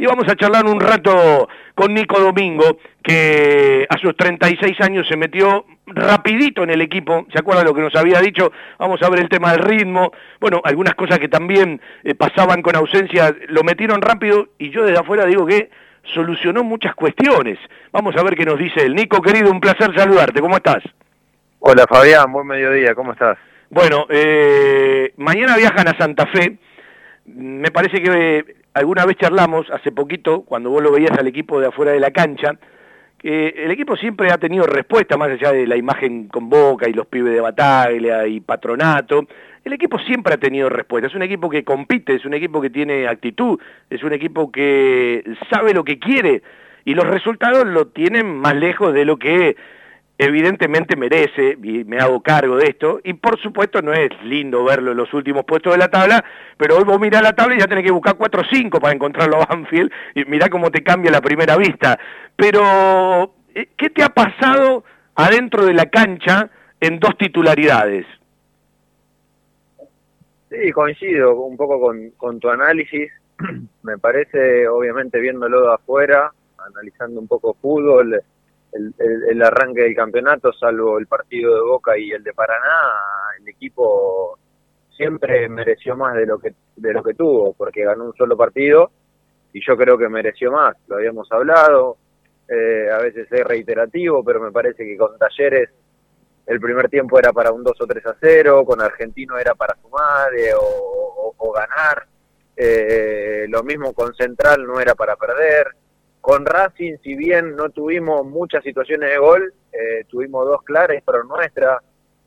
y vamos a charlar un rato con Nico Domingo, que a sus 36 años se metió rapidito en el equipo, ¿se acuerda lo que nos había dicho? Vamos a ver el tema del ritmo, bueno, algunas cosas que también eh, pasaban con ausencia, lo metieron rápido y yo desde afuera digo que solucionó muchas cuestiones. Vamos a ver qué nos dice el Nico, querido, un placer saludarte, ¿cómo estás? Hola Fabián, buen mediodía, ¿cómo estás? Bueno, eh, mañana viajan a Santa Fe, me parece que alguna vez charlamos, hace poquito, cuando vos lo veías al equipo de afuera de la cancha, que el equipo siempre ha tenido respuesta, más allá de la imagen con Boca y los pibes de Bataglia y Patronato, el equipo siempre ha tenido respuesta, es un equipo que compite, es un equipo que tiene actitud, es un equipo que sabe lo que quiere y los resultados lo tienen más lejos de lo que evidentemente merece, y me hago cargo de esto, y por supuesto no es lindo verlo en los últimos puestos de la tabla, pero hoy vos mirás la tabla y ya tenés que buscar 4 o 5 para encontrarlo a Banfield, y mirá cómo te cambia la primera vista. Pero, eh, ¿qué te ha pasado adentro de la cancha en dos titularidades? Sí, coincido un poco con, con tu análisis. Me parece, obviamente, viéndolo de afuera, analizando un poco fútbol, el, arranque del campeonato, salvo el partido de Boca y el de Paraná, el equipo siempre mereció más de lo que de lo que tuvo, porque ganó un solo partido y yo creo que mereció más. Lo habíamos hablado, eh, a veces es reiterativo, pero me parece que con Talleres el primer tiempo era para un 2 o 3 a 0, con Argentino era para sumar eh, o, ganar. Eh, lo mismo con Central no era para perder. Con Racing, si bien no tuvimos muchas situaciones de gol, eh, tuvimos dos claras, pero nuestra,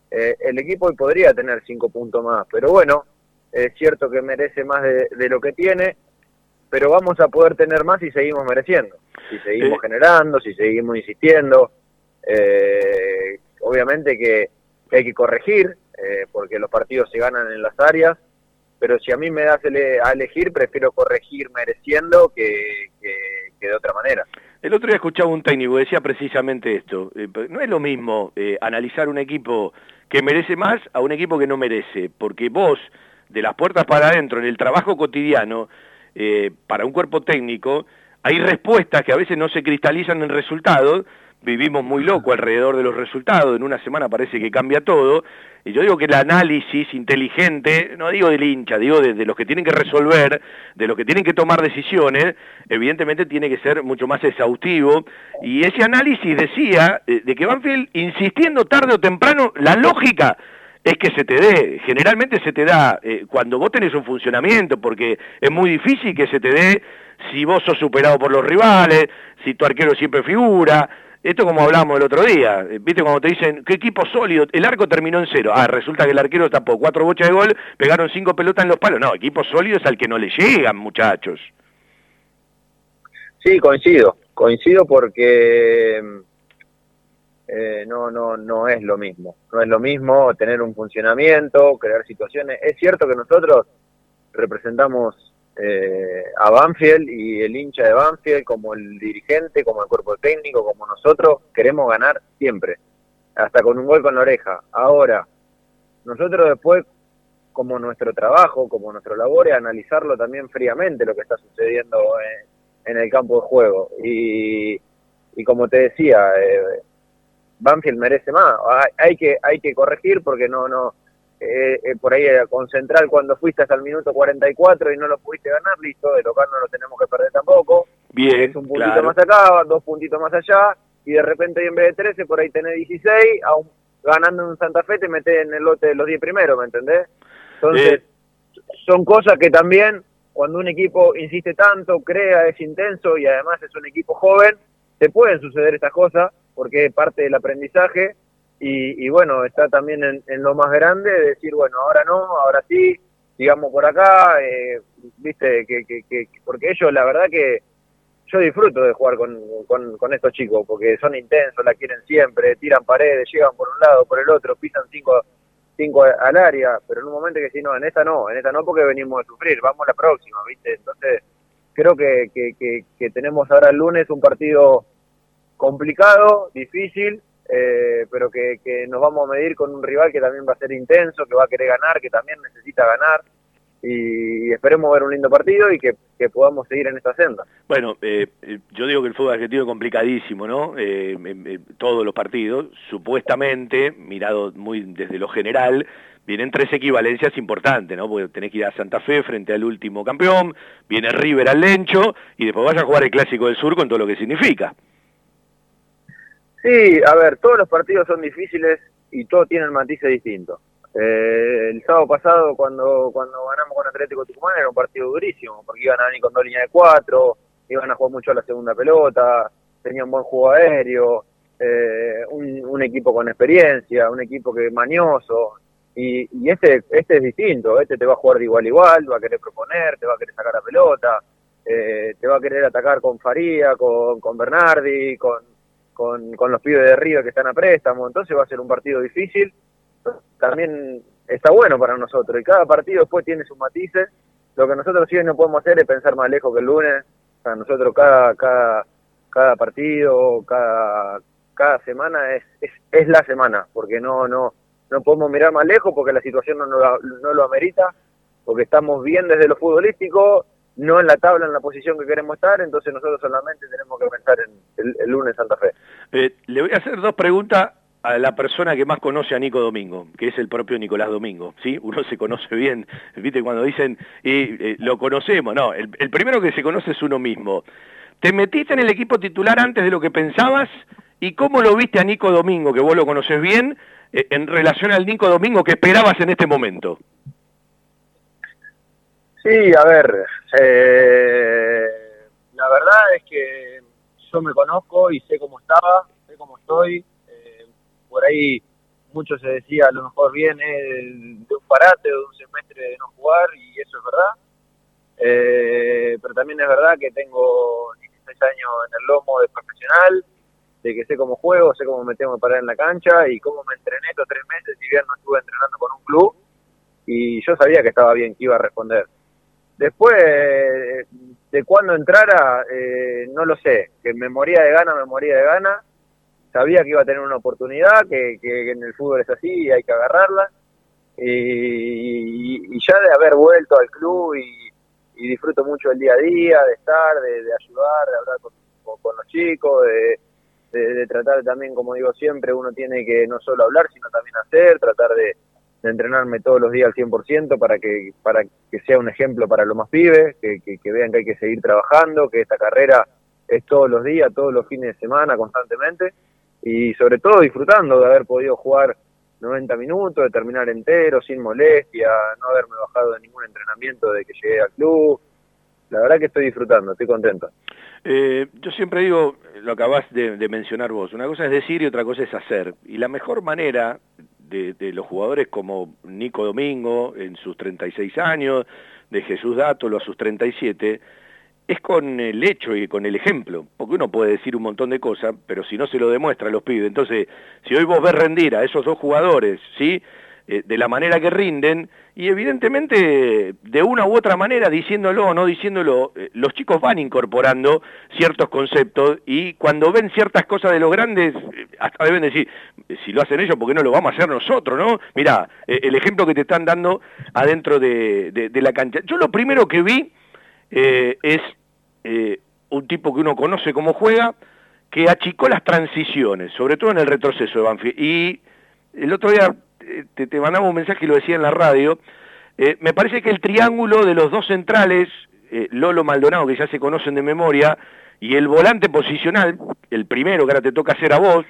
eh, el equipo hoy podría tener cinco puntos más. Pero bueno, es cierto que merece más de, lo que tiene, pero vamos a poder tener más si seguimos mereciendo, si seguimos generando, si seguimos insistiendo. Eh, obviamente que, hay que corregir, porque los partidos se ganan en las áreas, pero si a mí me das a elegir, prefiero corregir mereciendo que de otra manera. El otro día escuchaba un técnico que decía precisamente esto. Eh, no es lo mismo eh, analizar un equipo que merece más a un equipo que no merece, porque vos, de las puertas para adentro, en el trabajo cotidiano, eh, para un cuerpo técnico, hay respuestas que a veces no se cristalizan en resultados, vivimos muy loco alrededor de los resultados, en una semana parece que cambia todo, y yo digo que el análisis inteligente, no digo del hincha, digo de, los que tienen que resolver, de los que tienen que tomar decisiones, evidentemente tiene que ser mucho más exhaustivo, y ese análisis decía eh, de que Banfield, insistiendo tarde o temprano, la lógica es que se te dé, generalmente se te da eh, cuando vos tenés un funcionamiento, porque es muy difícil que se te dé si vos sos superado por los rivales, si tu arquero siempre figura, esto como hablábamos el otro día, eh, viste cuando te dicen, qué equipo sólido, el arco terminó en cero, ah, resulta que el arquero tapó cuatro bochas de gol, pegaron cinco pelotas en los palos, no, equipo sólido es al que no le llegan, muchachos. Sí, coincido, coincido porque eh, no, no, no es lo mismo, no es lo mismo tener un funcionamiento, crear situaciones, es cierto que nosotros representamos eh, a Banfield y el hincha de Banfield, como el dirigente, como el cuerpo técnico, como nosotros, queremos ganar siempre, hasta con un gol con la oreja. Ahora, nosotros después, como nuestro trabajo, como nuestro labor, es analizarlo también fríamente lo que está sucediendo en, el campo de juego. Y, y como te decía, eh, Banfield merece más. Hay que, hay que corregir porque no, no, eh, eh, por ahí eh, con Central cuando fuiste hasta el minuto 44 y no lo pudiste ganar, listo, de local no lo tenemos que perder tampoco. Bien, es un puntito más acá, dos puntitos más allá, y de repente en vez de 13 por ahí tenés 16, aún ganando en Santa Fe te metes en el lote de los 10 primeros, ¿me entendés? Entonces, son cosas que también cuando un equipo insiste tanto, crea, es intenso y además es un equipo joven, te pueden suceder estas cosas porque es parte del aprendizaje y, bueno, está también en, lo más grande decir, bueno, ahora no, ahora sí, sigamos por acá, eh, viste, que, que, porque ellos la verdad que yo disfruto de jugar con, con, estos chicos, porque son intensos, la quieren siempre, tiran paredes, llegan por un lado, por el otro, pisan cinco, cinco al área, pero en un momento que si no, en esta no, en esta no porque venimos a sufrir, vamos a la próxima, viste, entonces creo que, que, que tenemos ahora el lunes un partido complicado, difícil, eh, pero que, que, nos vamos a medir con un rival que también va a ser intenso, que va a querer ganar, que también necesita ganar. y esperemos ver un lindo partido y que, podamos seguir en esta senda. Bueno, eh, eh, yo digo que el fútbol argentino es complicadísimo, ¿no? Eh, todos los partidos, supuestamente, mirado muy desde lo general, vienen tres equivalencias importantes, ¿no? Porque tenés que ir a Santa Fe frente al último campeón, viene River al Lencho y después vas a jugar el Clásico del Sur con todo lo que significa. Sí, a ver, todos los partidos son difíciles y todos tienen matices distintos. Eh, el sábado pasado, cuando, cuando ganamos con Atlético Tucumán, era un partido durísimo, porque iban a venir con dos líneas de cuatro, iban a jugar mucho a la segunda pelota, tenían buen juego aéreo, eh, un, equipo con experiencia, un equipo que mañoso, y, y este, este es distinto, este te va a jugar de igual a igual, va a querer proponer, te va a querer sacar la pelota, eh, te va a querer atacar con Faría, con, con Bernardi, con, con, con los pibes de Río que están a préstamo, entonces va a ser un partido difícil también está bueno para nosotros. Y cada partido después tiene sus matices. Lo que nosotros sí no podemos hacer es pensar más lejos que el lunes. O nosotros cada, cada, cada partido, cada, cada semana es, es, es la semana, porque no, no, no podemos mirar más lejos porque la situación no, no, lo amerita, porque estamos bien desde lo futbolístico, no en la tabla, en la posición que queremos estar, entonces nosotros solamente tenemos que pensar en el, lunes Santa Fe. Eh, le voy a hacer dos preguntas a la persona que más conoce a Nico Domingo, que es el propio Nicolás Domingo, ¿sí? Uno se conoce bien, ¿viste? Cuando dicen, y eh, lo conocemos, no, el, primero que se conoce es uno mismo. ¿Te metiste en el equipo titular antes de lo que pensabas? ¿Y cómo lo viste a Nico Domingo, que vos lo conoces bien, eh, en relación al Nico Domingo que esperabas en este momento? Sí, a ver, eh, la verdad es que yo me conozco y sé cómo estaba, sé cómo estoy, por ahí mucho se decía a lo mejor viene de un parate o de un semestre de no jugar y eso es verdad. Eh, pero también es verdad que tengo 16 años en el lomo de profesional, de que sé cómo juego, sé cómo me tengo que parar en la cancha y cómo me entrené estos tres meses, si bien no estuve entrenando con un club, y yo sabía que estaba bien, que iba a responder. Después, de cuándo entrara, eh, no lo sé, que me moría de gana, me moría de gana, sabía que iba a tener una oportunidad, que, en el fútbol es así y hay que agarrarla. Y, ya de haber vuelto al club y, disfruto mucho el día a día, de estar, de, ayudar, de hablar con, los chicos, de, tratar también, como digo siempre, uno tiene que no solo hablar, sino también hacer, tratar de, entrenarme todos los días al 100% para que, para que sea un ejemplo para los más pibes, que, que vean que hay que seguir trabajando, que esta carrera es todos los días, todos los fines de semana, constantemente y sobre todo disfrutando de haber podido jugar 90 minutos, de terminar entero, sin molestia, no haberme bajado de ningún entrenamiento de que llegué al club. La verdad que estoy disfrutando, estoy contento. Eh, yo siempre digo, lo acabas de, de, mencionar vos, una cosa es decir y otra cosa es hacer. Y la mejor manera de, de, los jugadores como Nico Domingo en sus 36 años, de Jesús Dátolo a sus 37, es con el hecho y con el ejemplo, porque uno puede decir un montón de cosas, pero si no se lo demuestra a los pibes, entonces, si hoy vos ves rendir a esos dos jugadores, ¿sí?, eh, de la manera que rinden, y evidentemente, de una u otra manera, diciéndolo o no diciéndolo, eh, los chicos van incorporando ciertos conceptos, y cuando ven ciertas cosas de los grandes, eh, hasta deben decir, si lo hacen ellos, ¿por qué no lo vamos a hacer nosotros, no? Mirá, el ejemplo que te están dando adentro de, de la cancha. Yo lo primero que vi, eh, es eh, un tipo que uno conoce cómo juega, que achicó las transiciones, sobre todo en el retroceso de Banfield. Y el otro día eh, te, te mandaba un mensaje y lo decía en la radio, me parece que el triángulo de los dos centrales, Lolo Maldonado, que ya se conocen de memoria, y el volante posicional, el primero que ahora te toca hacer a vos,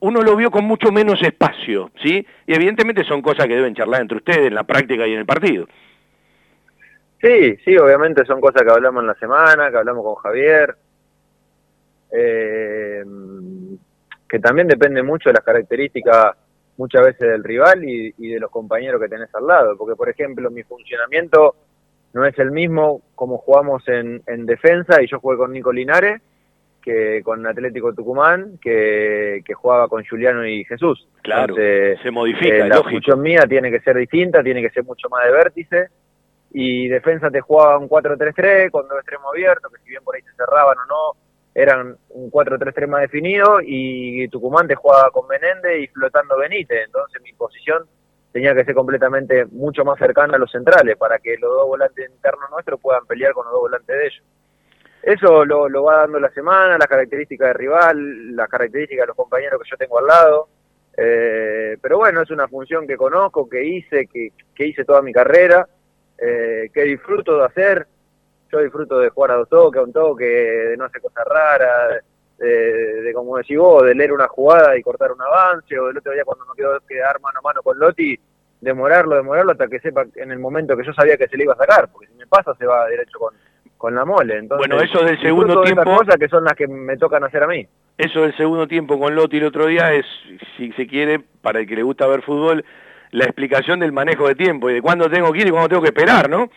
uno lo vio con mucho menos espacio, ¿sí? Y evidentemente son cosas que deben charlar entre ustedes en la práctica y en el partido. Sí, sí, obviamente son cosas que hablamos en la semana, que hablamos con Javier, eh, que también depende mucho de las características muchas veces del rival y, de los compañeros que tenés al lado, porque por ejemplo mi funcionamiento no es el mismo como jugamos en, defensa y yo jugué con Nico Linares que con Atlético Tucumán, que, jugaba con Juliano y Jesús. Claro, se modifica. Eh, la función mía tiene que ser distinta, tiene que ser mucho más de vértice y defensa te jugaba un 4-3-3 con dos extremos abiertos, que si bien por ahí se cerraban o no, eran un 4-3-3 más definido y Tucumán te jugaba con Menéndez y flotando Benítez, entonces mi posición tenía que ser completamente mucho más cercana a los centrales para que los dos volantes internos nuestros puedan pelear con los dos volantes de ellos. Eso lo, lo va dando la semana, las características de rival, las características de los compañeros que yo tengo al lado. Eh, pero bueno, es una función que conozco, que hice, que, que hice toda mi carrera, eh, que disfruto de hacer. Yo disfruto de jugar a dos toques, a un toque, de no hacer cosas raras, de, como decís vos, de leer una jugada y cortar un avance, o del otro día cuando me quedó quedar mano a mano con Lotti, demorarlo, demorarlo hasta que sepa en el momento que yo sabía que se le iba a sacar, porque si me pasa se va derecho con, con la mole. Entonces, bueno, eso del segundo tiempo... cosas que son las que me tocan hacer a mí. Eso del segundo tiempo con Lotti el otro día es, si se quiere, para el que le gusta ver fútbol, la explicación del manejo de tiempo y de cuándo tengo que ir y cuándo tengo que esperar, ¿no?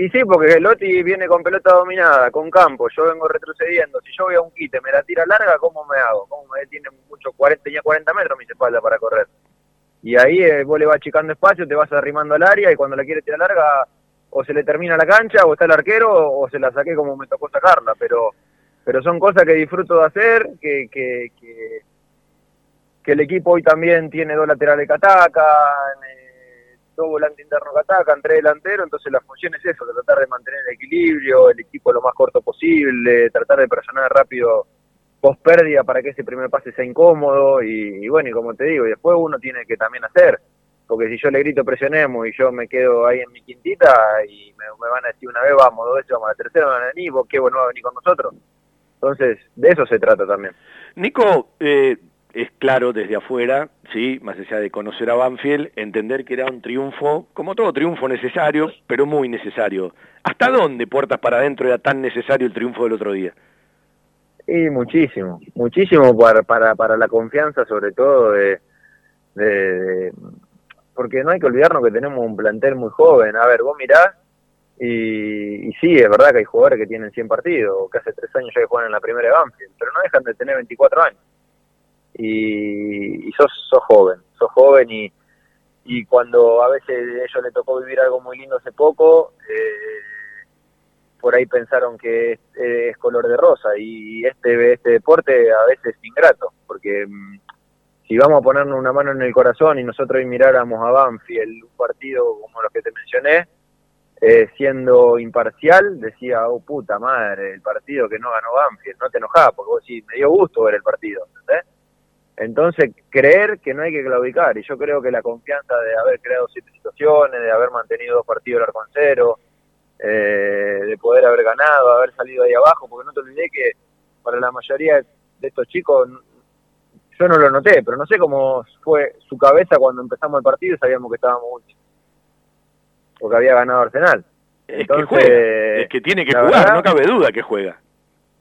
Y sí, porque Lotti viene con pelota dominada, con campo, yo vengo retrocediendo. Si yo voy a un quite, me la tira larga, ¿cómo me hago? ¿Cómo me tiene mucho 40, tenía 40 metros mi espalda para correr? Y ahí eh, vos le vas achicando espacio, te vas arrimando al área y cuando la quiere tirar larga, o se le termina la cancha, o está el arquero, o se la saqué como me tocó sacarla. Pero, pero son cosas que disfruto de hacer, que, que, que, que el equipo hoy también tiene dos laterales que atacan, dos volantes internos que atacan, tres delanteros, entonces la función es eso, tratar de mantener el equilibrio, el equipo lo más corto posible, tratar de presionar rápido post pérdida para que ese primer pase sea incómodo y, bueno, y como te digo, y después uno tiene que también hacer, porque si yo le grito presionemos y yo me quedo ahí en mi quintita y me, van a decir una vez vamos, dos veces vamos a la tercera, van a venir, vos qué bueno va a venir con nosotros. Entonces, de eso se trata también. Nico, eh, es claro desde afuera, sí, más allá de conocer a Banfield, entender que era un triunfo, como todo triunfo necesario, pero muy necesario. ¿Hasta dónde, puertas para adentro, era tan necesario el triunfo del otro día? Y muchísimo, muchísimo para, para, para la confianza sobre todo de, de, porque no hay que olvidarnos que tenemos un plantel muy joven. A ver, vos mirás y, y, sí, es verdad que hay jugadores que tienen 100 partidos, que hace tres años ya que juegan en la primera de Banfield, pero no dejan de tener 24 años y, y sos, sos joven, sos joven y, y cuando a veces a ellos le tocó vivir algo muy lindo hace poco, eh, por ahí pensaron que es, color de rosa y este, este deporte a veces es ingrato, porque mm, si vamos a ponernos una mano en el corazón y nosotros miráramos a Banfield, un partido como los que te mencioné, eh, siendo imparcial, decía, oh puta madre, el partido que no ganó Banfield, no te enojás, porque vos sí, me dio gusto ver el partido, ¿entendés? Entonces, creer que no hay que claudicar, y yo creo que la confianza de haber creado siete situaciones, de haber mantenido dos partidos al con cero, eh, de poder haber ganado, haber salido ahí abajo, porque no te olvidé que para la mayoría de estos chicos, yo no lo noté, pero no sé cómo fue su cabeza cuando empezamos el partido y sabíamos que estábamos últimos, porque había ganado Arsenal. Entonces, es que, es que tiene que jugar, no cabe duda que juega.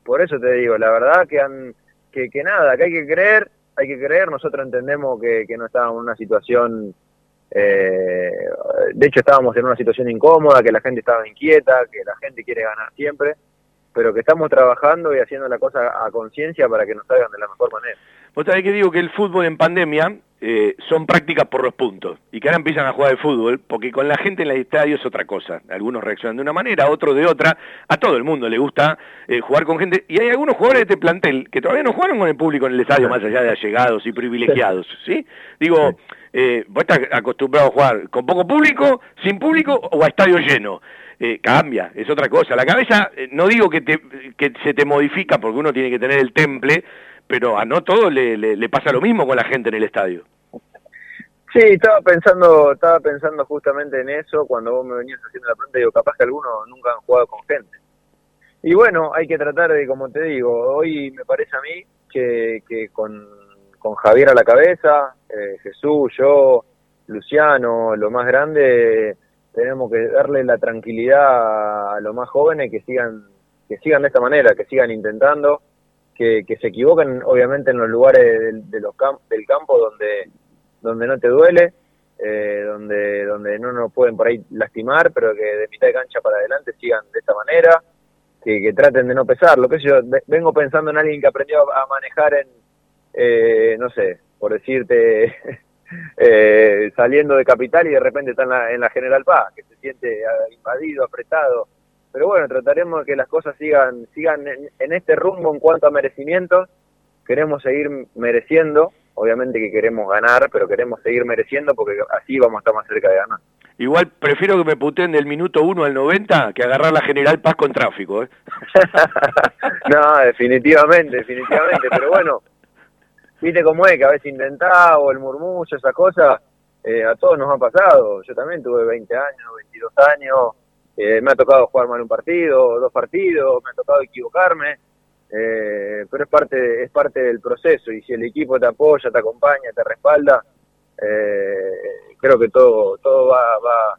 Por eso te digo, la verdad que, han, que, que nada, que hay que creer hay que creer, nosotros entendemos que, no estábamos en una situación, eh, de hecho estábamos en una situación incómoda, que la gente estaba inquieta, que la gente quiere ganar siempre, pero que estamos trabajando y haciendo la cosa a conciencia para que nos salgan de la mejor manera. Vos sabés que digo que el fútbol en pandemia eh, son prácticas por los puntos y que ahora empiezan a jugar el fútbol porque con la gente en el estadio es otra cosa. Algunos reaccionan de una manera, otros de otra. A todo el mundo le gusta eh, jugar con gente y hay algunos jugadores de este plantel que todavía no jugaron con el público en el estadio más allá de allegados y privilegiados. ¿sí? Digo, eh, vos estás acostumbrado a jugar con poco público, sin público o a estadio lleno. Eh, cambia, es otra cosa. La cabeza, no digo que, te, que se te modifica porque uno tiene que tener el temple, pero a no todo le, le, pasa lo mismo con la gente en el estadio. Sí, estaba pensando, estaba pensando justamente en eso cuando vos me venías haciendo la pregunta, digo, capaz que algunos nunca han jugado con gente. Y bueno, hay que tratar de, como te digo, hoy me parece a mí que, que con, con Javier a la cabeza, eh, Jesús, yo, Luciano, lo más grande, tenemos que darle la tranquilidad a los más jóvenes que sigan, que sigan de esta manera, que sigan intentando, que, se equivoquen obviamente en los lugares de, los del campo donde, donde no te duele, eh, donde, donde no nos pueden por ahí lastimar, pero que de mitad de cancha para adelante sigan de esta manera, que, traten de no pesar. Lo que yo vengo pensando en alguien que aprendió a manejar en, eh, no sé, por decirte, eh, saliendo de Capital y de repente está en la, en la General Paz, que se siente invadido, apretado, pero bueno, trataremos de que las cosas sigan, sigan en, este rumbo en cuanto a merecimiento. Queremos seguir mereciendo, obviamente que queremos ganar, pero queremos seguir mereciendo porque así vamos a estar más cerca de ganar. Igual prefiero que me puteen del minuto 1 al 90 que agarrar la General Paz con tráfico. ¿eh? no, definitivamente, definitivamente. Pero bueno, viste cómo es, que a veces intentado, el murmullo, esa cosa, eh, a todos nos ha pasado. Yo también tuve 20 años, 22 años, eh, me ha tocado jugar mal un partido, dos partidos, me ha tocado equivocarme, eh, pero es parte, es parte del proceso y si el equipo te apoya, te acompaña, te respalda, eh, creo que todo, todo va, va,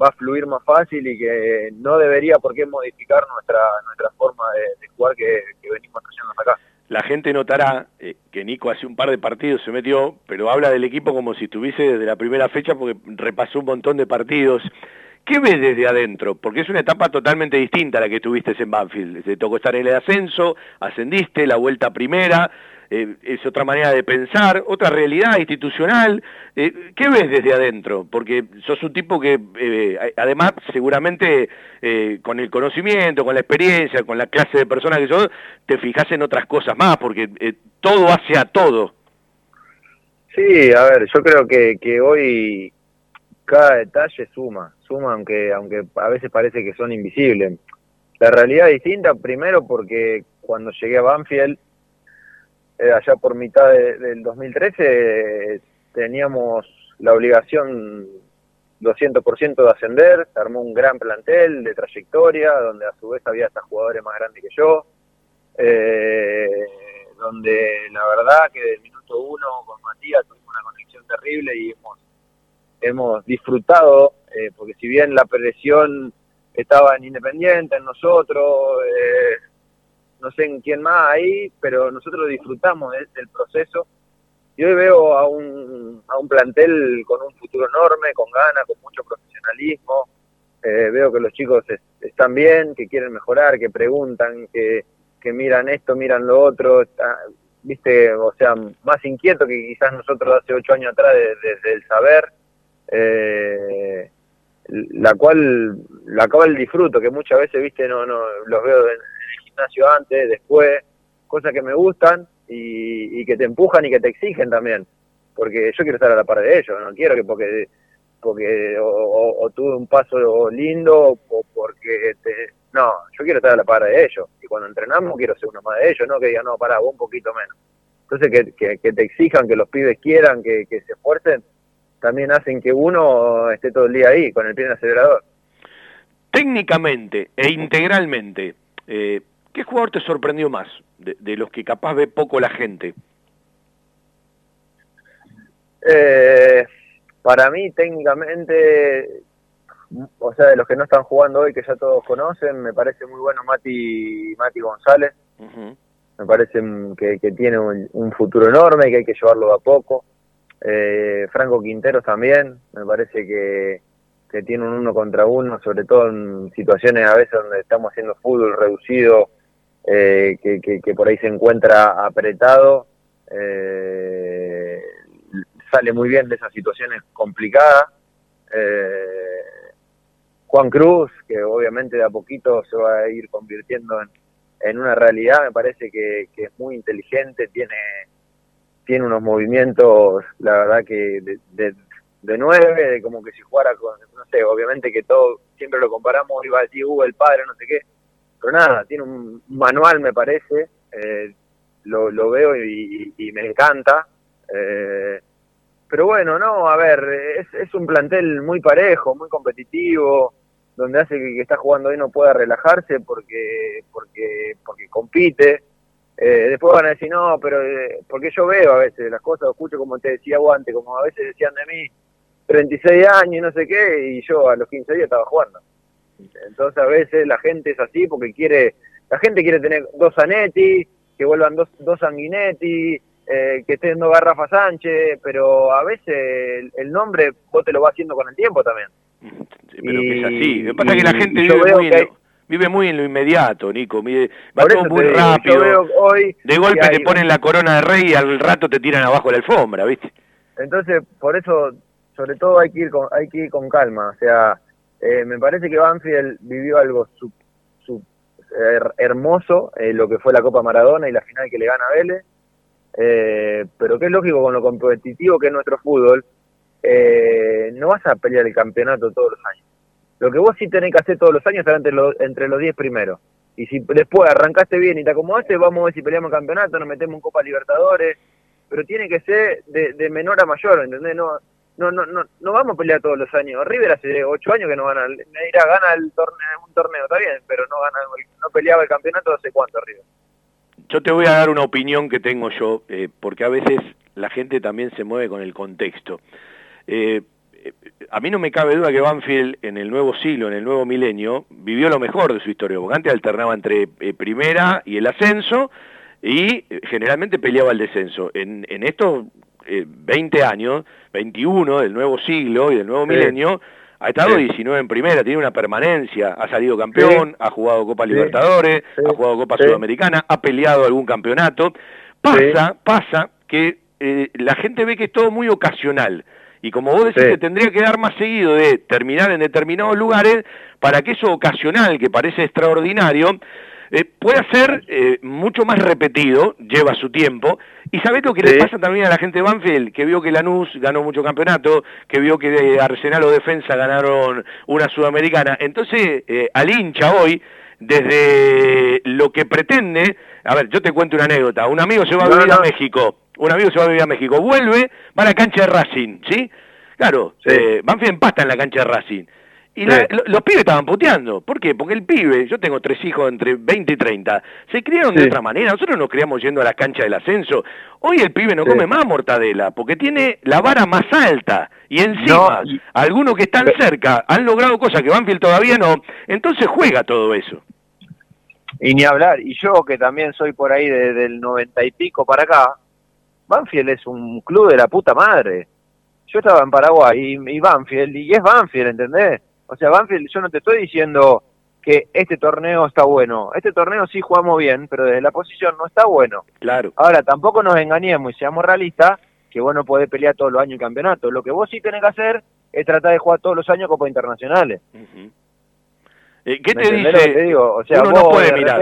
va a fluir más fácil y que no debería por qué modificar nuestra, nuestra forma de, jugar que, venimos haciendo acá. La gente notará eh, que Nico hace un par de partidos se metió, pero habla del equipo como si estuviese desde la primera fecha porque repasó un montón de partidos. ¿Qué ves desde adentro? Porque es una etapa totalmente distinta a la que tuviste en Banfield. Te tocó estar en el ascenso, ascendiste, la vuelta primera, eh, es otra manera de pensar, otra realidad institucional. Eh, ¿Qué ves desde adentro? Porque sos un tipo que, eh, además, seguramente con el conocimiento, con la experiencia, con la clase de personas que sos, te fijas en otras cosas más, porque todo hace a todo. Sí, a ver, yo creo que, que hoy cada detalle suma, suma aunque, aunque a veces parece que son invisibles. La realidad es distinta, primero porque cuando llegué a Banfield, eh, allá por mitad del 2013, teníamos la obligación 200% de ascender, se armó un gran plantel de trayectoria, donde a su vez había hasta jugadores más grandes que yo, eh, donde la verdad que del minuto uno con Matías tuvimos una conexión terrible y hemos hemos disfrutado, eh, porque si bien la presión estaba en Independiente, en nosotros, eh, no sé en quién más ahí, pero nosotros disfrutamos del proceso. Y hoy veo a un, a un plantel con un futuro enorme, con ganas, con mucho profesionalismo. Eh, veo que los chicos están bien, que quieren mejorar, que preguntan, que, que miran esto, miran lo otro. viste, o sea, más inquieto que quizás nosotros hace ocho años atrás desde el saber eh, la cual la cual disfruto, que muchas veces, viste, no, no los veo en, el gimnasio antes, después, cosas que me gustan y, que te empujan y que te exigen también, porque yo quiero estar a la par de ellos, no quiero que porque porque o, tuve un paso lindo o porque te, no, yo quiero estar a la par de ellos y cuando entrenamos quiero ser uno más de ellos, no que digan, no, pará, vos un poquito menos. Entonces que, que, te exijan, que los pibes quieran, que, que se esfuercen, también hacen que uno esté todo el día ahí, con el pie en el acelerador. Técnicamente e integralmente, eh, ¿qué jugador te sorprendió más de, los que capaz ve poco la gente? Eh, para mí, técnicamente, o sea, de los que no están jugando hoy, que ya todos conocen, me parece muy bueno Mati, Mati González. Me parece que, tiene un, futuro enorme, que hay que llevarlo a poco. Eh, Franco Quinteros también, me parece que, tiene un uno contra uno, sobre todo en situaciones a veces donde estamos haciendo fútbol reducido, eh, que, que, por ahí se encuentra apretado. Eh, sale muy bien de esas situaciones complicadas. Eh, Juan Cruz, que obviamente de a poquito se va a ir convirtiendo en, en una realidad, me parece que es muy inteligente, tiene tiene unos movimientos, la verdad que de, de, nueve, de como que si jugara con, no sé, obviamente que todo, siempre lo comparamos, iba a decir, uh, el padre, no sé qué, pero nada, tiene un manual, me parece, eh, lo, lo, veo y, me encanta. Eh, pero bueno, no, a ver, es, es un plantel muy parejo, muy competitivo, donde hace que, que está jugando ahí no pueda relajarse porque, porque, porque compite. Eh, después van a decir, no, pero eh, porque yo veo a veces las cosas, escucho como te decía antes, como a veces decían de mí, 36 años y no sé qué, y yo a los 15 días estaba jugando. Entonces a veces la gente es así porque quiere, la gente quiere tener dos Zanetti, que vuelvan dos, dos Sanguinetti, eh, que estén dos Garrafa Sánchez, pero a veces el, nombre vos te lo vas haciendo con el tiempo también. pero que es así. Lo que pasa es que la gente vive muy, vive muy en lo inmediato, Nico. va todo muy rápido. de golpe te ponen la corona de rey y al rato te tiran abajo la alfombra, ¿viste? Entonces, por eso, sobre todo hay que ir con, hay que ir con calma. O sea, eh, me parece que Banfield vivió algo su, hermoso, eh, lo que fue la Copa Maradona y la final que le gana a Vélez. eh, pero que es lógico con lo competitivo que es nuestro fútbol, eh, no vas a pelear el campeonato todos los años. Lo que vos sí tenés que hacer todos los años es estar entre los, entre los 10 primeros. Y si después arrancaste bien y te acomodaste, vamos a ver si peleamos el campeonato, nos metemos en Copa Libertadores, pero tiene que ser de, menor a mayor, ¿entendés? No, no, no, no, no vamos a pelear todos los años. River hace ocho años que no gana, dirá, gana el torneo, un torneo, está bien, pero no gana, no peleaba el campeonato hace cuánto River. Yo te voy a dar una opinión que tengo yo, eh, porque a veces la gente también se mueve con el contexto. Eh, a mí no me cabe duda que Banfield en el nuevo siglo, en el nuevo milenio, vivió lo mejor de su historia, porque antes alternaba entre eh, primera y el ascenso, y generalmente peleaba el descenso. En, en estos 20 años, 21 del nuevo siglo y del nuevo milenio, ha estado 19 en primera, tiene una permanencia, ha salido campeón, ha jugado Copa Libertadores, ha jugado Copa Sudamericana, ha peleado algún campeonato. Pasa, pasa que eh, la gente ve que es todo muy ocasional. Y como vos decís, tendría que dar más seguido de terminar en determinados lugares para que eso ocasional, que parece extraordinario, eh, pueda ser eh, mucho más repetido, lleva su tiempo, y sabés lo que le pasa también a la gente de Banfield, que vio que Lanús ganó mucho campeonato, que vio que Arsenal o Defensa ganaron una sudamericana, entonces eh, al hincha hoy, desde lo que pretende, a ver, yo te cuento una anécdota, un amigo se va a vivir a México, un amigo se va a vivir a México, vuelve, va a la cancha de Racing, ¿sí? Claro, Banfield empasta en la cancha de Racing. Y los pibes estaban puteando. ¿Por qué? Porque el pibe, yo tengo tres hijos entre 20 y 30, se criaron de otra manera. Nosotros nos criamos yendo a la cancha del ascenso. Hoy el pibe no come más mortadela porque tiene la vara más alta. Y encima, algunos que están cerca han logrado cosas que Banfield todavía no. Entonces juega todo eso. Y ni hablar. Y yo que también soy por ahí desde el noventa y pico para acá, Banfield es un club de la puta madre. Yo estaba en Paraguay y, y Banfield, y es Banfield, ¿entendés? O sea, Banfield, yo no te estoy diciendo que este torneo está bueno. Este torneo sí jugamos bien, pero desde la posición no está bueno. Claro. Ahora, tampoco nos engañemos y seamos realistas que vos no podés pelear todos los años el campeonato. Lo que vos sí tenés que hacer es tratar de jugar todos los años Copa Internacionales. Eh, ¿Qué te dice? O sea, uno no puede mirar.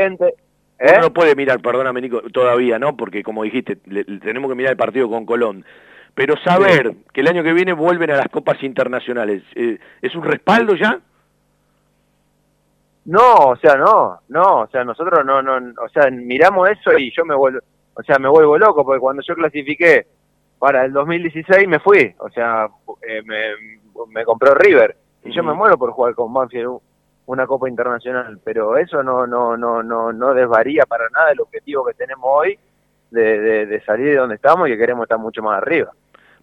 ¿Eh? no puede mirar, perdóname Nico, todavía, ¿no? Porque como dijiste, tenemos que mirar el partido con Colón pero saber que el año que viene vuelven a las copas internacionales, eh, ¿es un respaldo ya? No, o sea, no, no, o sea, nosotros no, no, o sea, miramos eso y yo me vuelvo, o sea, me vuelvo loco, porque cuando yo clasifiqué para el 2016 me fui, o sea, eh, me, me, compró River, y yo me muero por jugar con Banfield una copa internacional, pero eso no, no, no, no, no desvaría para nada el objetivo que tenemos hoy de, de, de salir de donde estamos y que queremos estar mucho más arriba.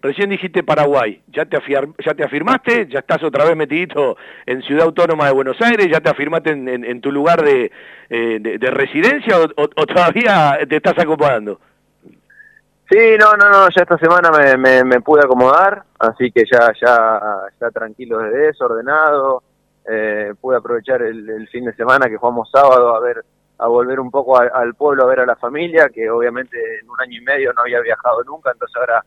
Recién dijiste Paraguay, ¿Ya te, ¿ya te afirmaste? ¿Ya estás otra vez metidito en Ciudad Autónoma de Buenos Aires? ¿Ya te afirmaste en, tu lugar de, eh, de, residencia o, todavía te estás acomodando? Sí, no, no, no, ya esta semana me, me, pude acomodar, así que ya, ya, ya tranquilo desde eso, ordenado. Eh, pude aprovechar el, fin de semana que jugamos sábado a ver a volver un poco al pueblo a ver a la familia, que obviamente en un año y medio no había viajado nunca, entonces ahora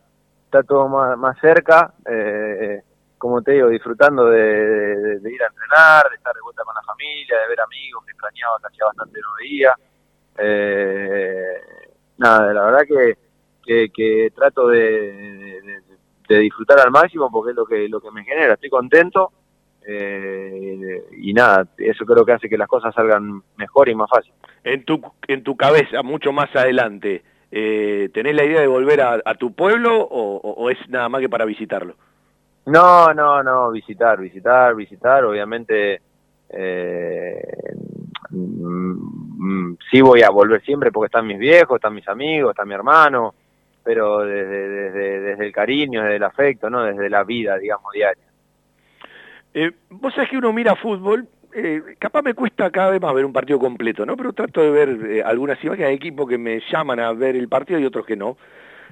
está todo más, más cerca, eh, como te digo, disfrutando de, ir a entrenar, de estar de vuelta con la familia, de ver amigos que extrañaba, que hacía bastante no veía. Eh, nada, la verdad que, que, trato de, disfrutar al máximo porque es lo que, lo que me genera, estoy contento. Eh, y nada, eso creo que hace que las cosas salgan mejor y más fácil. En tu, en tu cabeza, mucho más adelante, eh, ¿tenés la idea de volver a, tu pueblo o, es nada más que para visitarlo? No, no, no, visitar, visitar, visitar, obviamente eh, mm, sí voy a volver siempre porque están mis viejos, están mis amigos, está mi hermano, pero desde, desde, desde el cariño, desde el afecto, no desde la vida, digamos, diaria. Eh, vos sabés que uno mira fútbol eh, capaz me cuesta cada vez más ver un partido completo, ¿no? Pero trato de ver eh, algunas imágenes, hay equipos que me llaman a ver el partido y otros que no.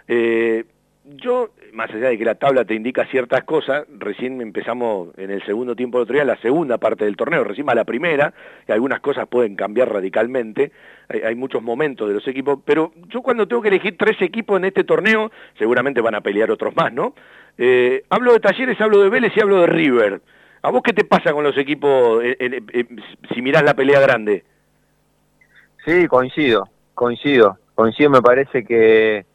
Eh, yo, más allá de que la tabla te indica ciertas cosas, recién empezamos en el segundo tiempo de otro día, la segunda parte del torneo, recién a la primera, y algunas cosas pueden cambiar radicalmente, hay, muchos momentos de los equipos, pero yo cuando tengo que elegir tres equipos en este torneo, seguramente van a pelear otros más, ¿no? hablo de Talleres, hablo de Vélez y hablo de River. ¿A vos qué te pasa con los equipos eh, eh, eh, si mirás la pelea grande? Sí, coincido, coincido. Coincido, me parece que,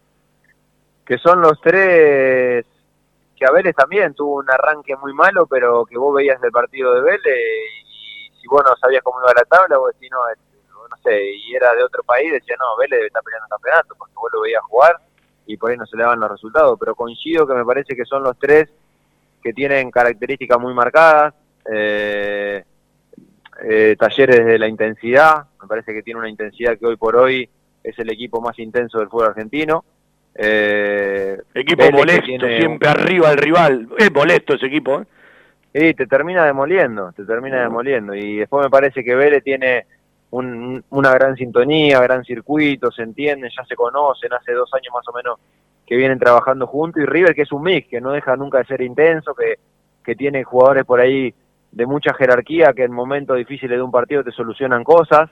que son los tres que a Vélez también tuvo un arranque muy malo, pero que vos veías el partido de Vélez y si vos no sabías cómo iba la tabla, vos decís, no, no sé, y era de otro país, decía, no, Vélez debe estar peleando el campeonato, porque vos lo veías jugar y por ahí no se le daban los resultados, pero coincido que me parece que son los tres que tienen características muy marcadas, eh, eh, talleres de la intensidad, me parece que tiene una intensidad que hoy por hoy es el equipo más intenso del fútbol argentino. Eh, equipo molesto, siempre arriba del rival, es molesto ese equipo. ¿eh? Sí, te termina demoliendo, te termina demoliendo. Y después me parece que Vélez tiene una gran sintonía, gran circuito, se entienden, ya se conocen, hace dos años más o menos que vienen trabajando juntos, y River que es un mix, que no deja nunca de ser intenso, que, que tiene jugadores por ahí de mucha jerarquía, que en momentos difíciles de un partido te solucionan cosas,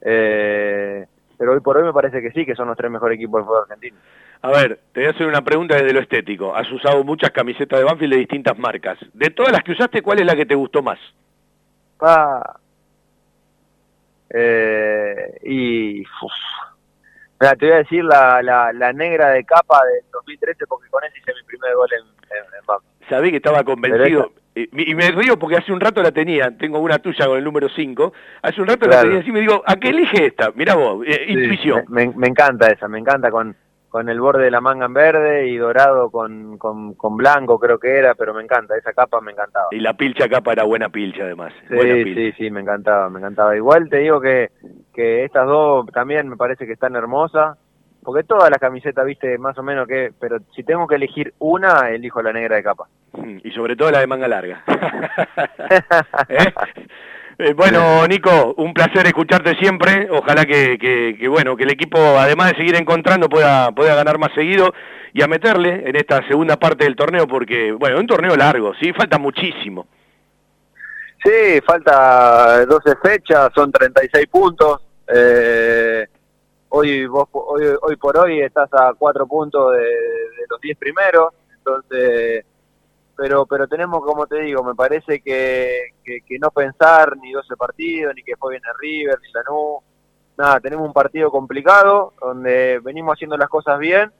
eh, pero hoy por hoy me parece que sí, que son los tres mejores equipos del fútbol argentino. A ver, te voy a hacer una pregunta desde lo estético. Has usado muchas camisetas de Banfield de distintas marcas. De todas las que usaste, ¿cuál es la que te gustó más? Ah, eh, y te voy a decir la, la, negra de capa del 2013 porque con ese hice mi primer gol en, en, Sabí que estaba convencido. Y me río porque hace un rato la tenía, tengo una tuya con el número 5, hace un rato la tenía así me digo, ¿a qué elige esta? Mirá vos, eh, intuición. Me, me, encanta esa, me encanta con, con el borde de la manga en verde y dorado con, con, blanco creo que era, pero me encanta, esa capa me encantaba. Y la pilcha capa era buena pilcha además. Sí, sí, sí, me encantaba, me encantaba. Igual te digo que, que estas dos también me parece que están hermosas, porque todas las camisetas, viste, más o menos que, pero si tengo que elegir una, elijo la negra de capa. Y sobre todo la de manga larga. ¿Eh? Eh, bueno, Nico, un placer escucharte siempre. Ojalá que, bueno, que el equipo, además de seguir encontrando, pueda, pueda ganar más seguido y a meterle en esta segunda parte del torneo, porque, bueno, un torneo largo, sí, falta muchísimo. Sí, falta 12 fechas, son 36 puntos. Eh, hoy, vos, hoy, hoy por hoy estás a 4 puntos de, de los 10 primeros, entonces pero pero tenemos, como te digo, me parece que, que, no pensar ni 12 partidos, ni que después viene River, ni Lanús, nada, tenemos un partido complicado, donde venimos haciendo las cosas bien,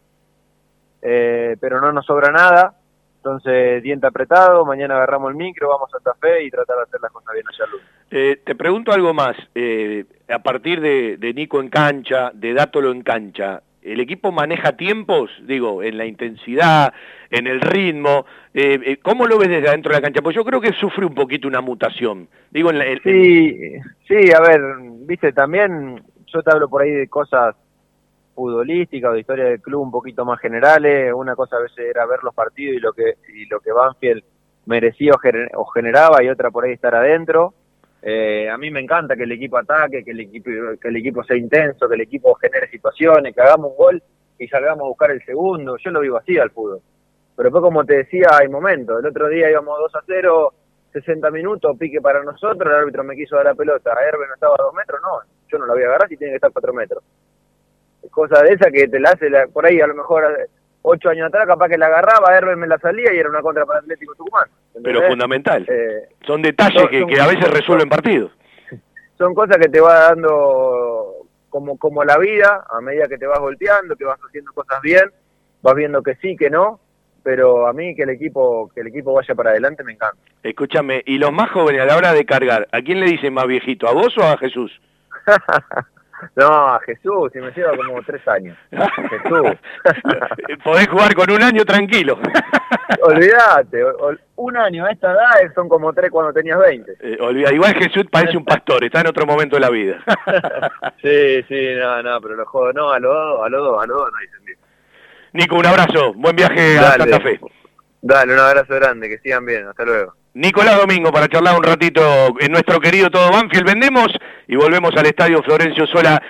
eh, pero no nos sobra nada, entonces diente apretado, mañana agarramos el micro, vamos a Santa Fe y tratar de hacer las cosas bien allá eh, te pregunto algo más, eh, a partir de, de Nico en cancha, de Dátolo en cancha, el equipo maneja tiempos, digo, en la intensidad, en el ritmo. Eh, eh, ¿Cómo lo ves desde adentro de la cancha? Pues yo creo que sufre un poquito una mutación. Digo, en la, sí, sí, a ver, viste, también yo te hablo por ahí de cosas futbolísticas o de historia del club un poquito más generales. Una cosa a veces era ver los partidos y lo que, y lo que Banfield merecía o generaba y otra por ahí estar adentro. Eh, a mí me encanta que el equipo ataque, que el equipo, que el equipo sea intenso, que el equipo genere situaciones, que hagamos un gol y salgamos a buscar el segundo. Yo lo vivo así al fútbol. Pero después, como te decía, hay momentos. El otro día íbamos 2 a 0, 60 minutos, pique para nosotros, el árbitro me quiso dar la pelota. Herbe no estaba a 2 metros, no, yo no la voy a agarrar si tiene que estar a 4 metros. Cosa de esa que te la hace por ahí, a lo mejor ocho años atrás, capaz que la agarraba, Herbe me la salía y era una contra para Atlético Tucumán. Pero fundamental. Eh, son detalles que, a veces resuelven partidos. Son cosas que te va dando como, como la vida, a medida que te vas volteando, que vas haciendo cosas bien, vas viendo que sí, que no, pero a mí que el equipo que el equipo vaya para adelante me encanta. Escúchame, y los más jóvenes a la hora de cargar, ¿a quién le dicen más viejito, a vos o a Jesús? No, a Jesús, si me lleva como tres años. Jesús. Podés jugar con un año tranquilo. Olvídate, un año a esta edad son como tres cuando tenías 20. Eh, igual Jesús parece un pastor, está en otro momento de la vida. sí, sí, no, no, pero lo juego, no, a los dos, a los dos, a los dos no dicen Nico, un abrazo, buen viaje a Santa Fe. Dale, un abrazo grande, que sigan bien, hasta luego. Nicolás Domingo para charlar un ratito en nuestro querido Todo Banfield. Vendemos y volvemos al Estadio Florencio Sola